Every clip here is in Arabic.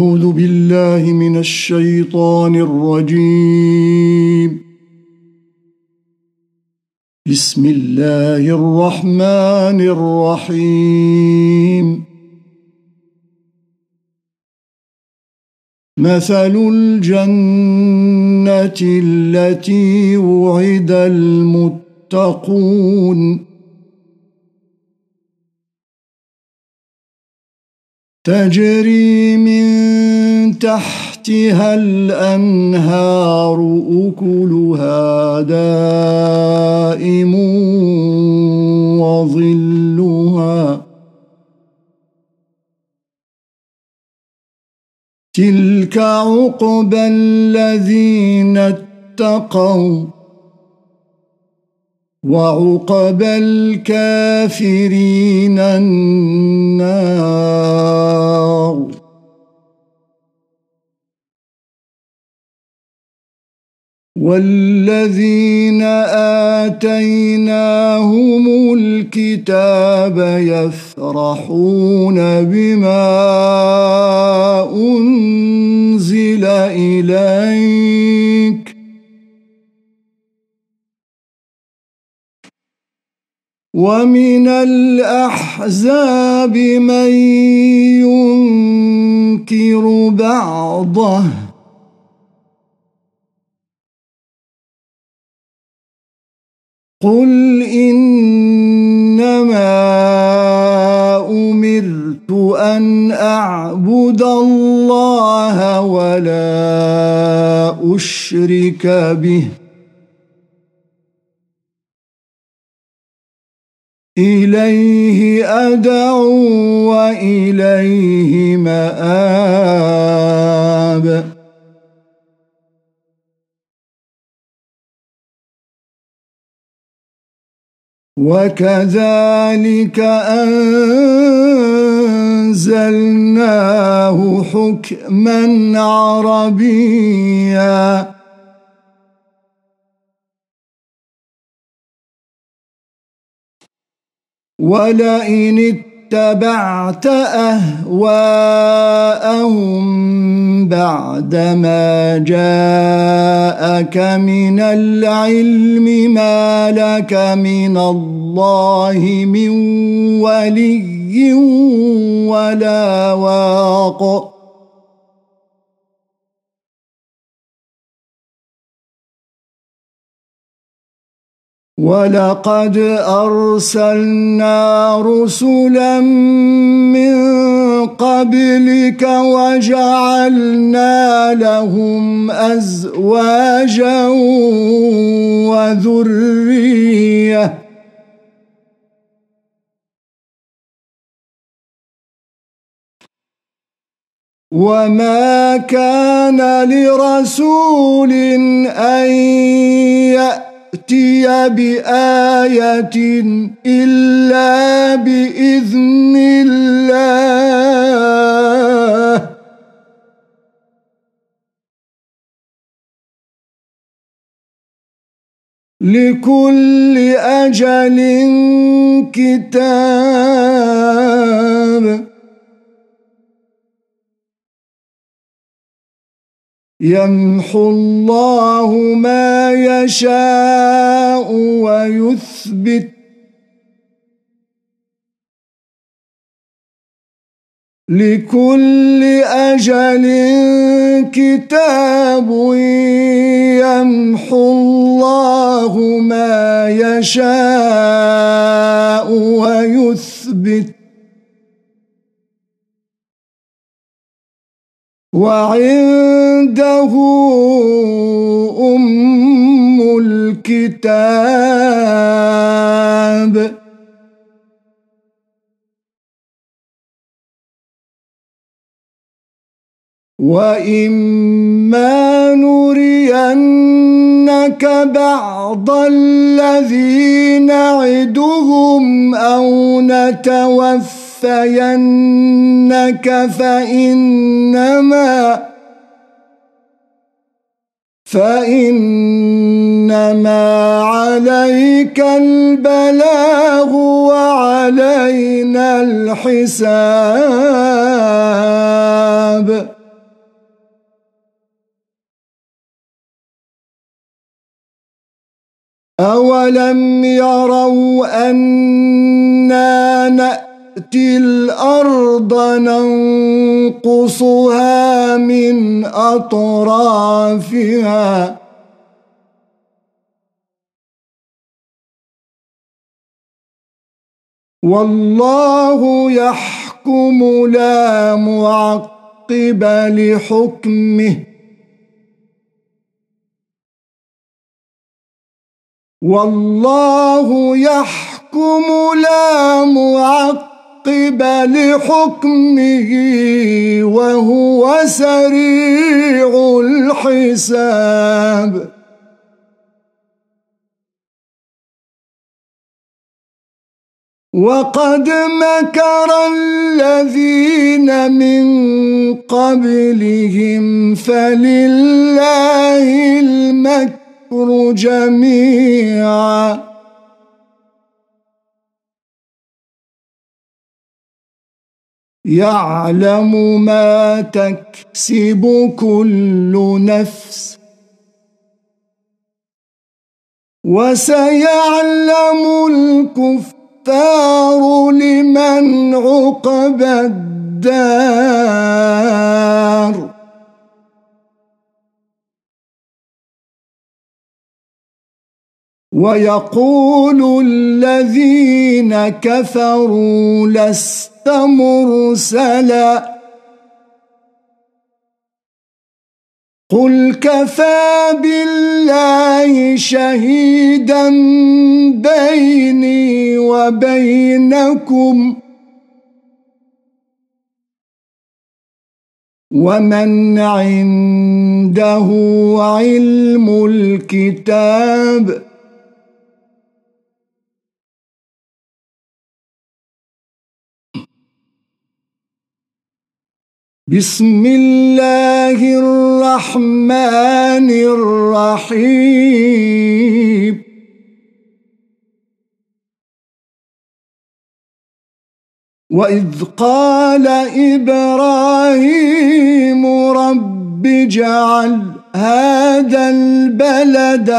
أعوذ بالله من الشيطان الرجيم. بسم الله الرحمن الرحيم. مثل الجنة التي وعد المتقون. تجري من تحتها الأنهار أكلها دائم وظلها تلك عقبى الذين اتقوا وعقب الكافرين النار والذين آتيناهم الكتاب يفرحون بما أنزل إليك ومن الأحزاب من ينكر بعضه قل إنما أمرت أن أعبد الله ولا أشرك به إليه أدعو وإليه مآب وكذلك أنزلناه حكما عربيا. ولئن اتبعت أهواءهم بعدما جاءك من العلم ما لك من الله من ولي ولا واق ولقد أرسلنا رسلا من قبلك وجعلنا لهم أزواجا وذرية. وما كان لرسول أن يأتي يأتي بآية إلا بإذن الله. لكل أجل كتاب. يمحو الله ما يشاء ويثبت. لكل أجل كتاب يمحو الله ما يشاء ويثبت. وعنده أم الكتاب. وإما نرينك بعض الذي نعدهم أو نتوفى يتوفينك فإنما فإنما عليك البلاغ وعلينا الحساب أولم يروا أنا نأتي الأرض ننقصها من أطرافها. والله يحكم لا معقب لحكمه. والله يحكم لا معقب لحكمه وهو سريع الحساب. وقد مكر الذين من قبلهم فلله المكر جميعا. يعلم ما تكسب كل نفس. وسيعلم الكفار لمن عقب الدار. ويقول الذين كفروا لست مرسلا قل كفى بالله شهيدا بيني وبينكم. ومن عنده علم الكتاب. بسم الله الرحمن الرحيم. وإذ قال إبراهيم رب اجعل هذا البلد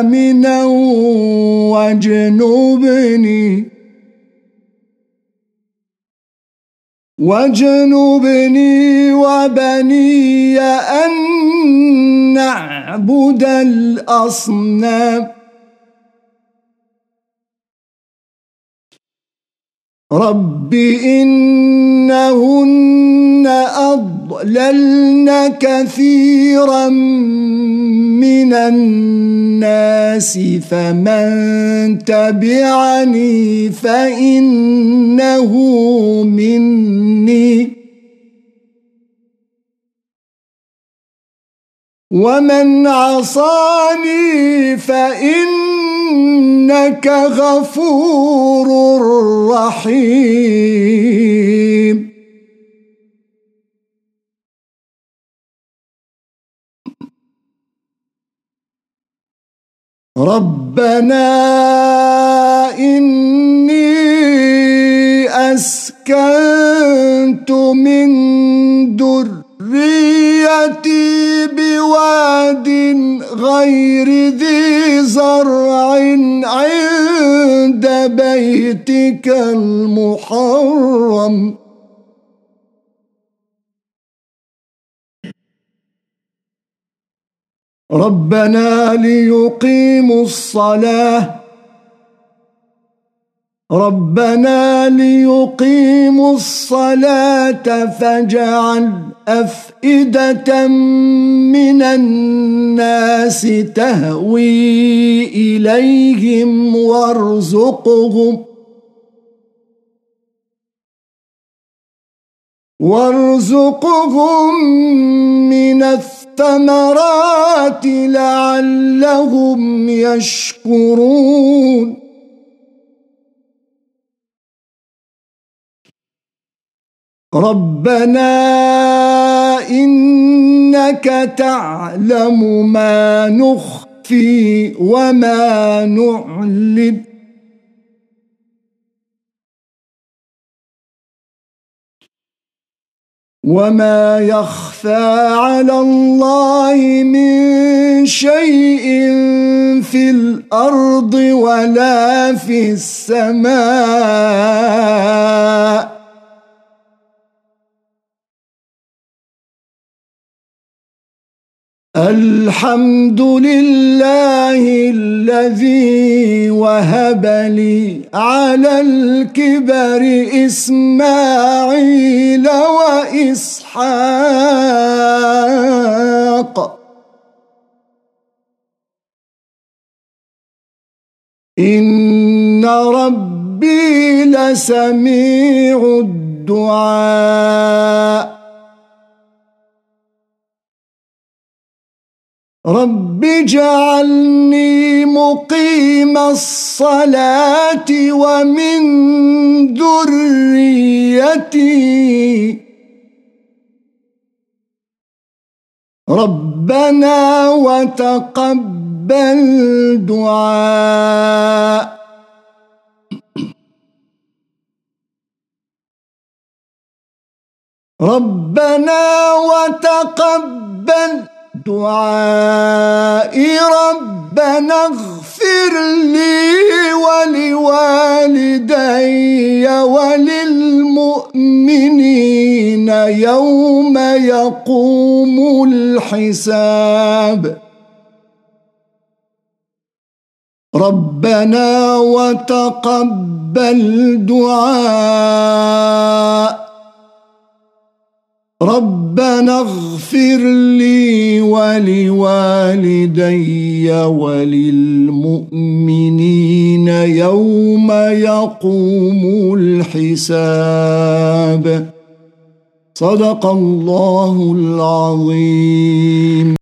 آمنا واجنبني. واجنبني وبني أن نعبد الأصنام. رب إنهن أضللن كثيرا من الناس فمن تبعني فإنه مني. ومن عصاني فإنك غفور رحيم. ربنا إني أسكنت ربنا ليقيموا الصلاة. ربنا ليقيموا الصلاة فاجعل أفئدة من الناس تهوي إليهم وارزقهم. وارزقهم من الثمرات لعلهم يشكرون. ربنا إنك تعلم ما نخفي وما نعلن. وما يخفى على الله من شيء في الأرض ولا في السماء الحمد لله الذي وهب لي على الكبر إسماعيل وإسحاق. إن ربي لسميع الدعاء. رب اجعلني مقيم الصلاة ومن ذريتي. ربنا وتقبل دعاء. ربنا وتقبل دعائي ربنا اغفر لي ولوالدي وللمؤمنين يوم يقوم الحساب. ربنا وتقبل دعاء ربنا اغفر لي ولوالدي وللمؤمنين يوم يقوم الحساب. صدق الله العظيم.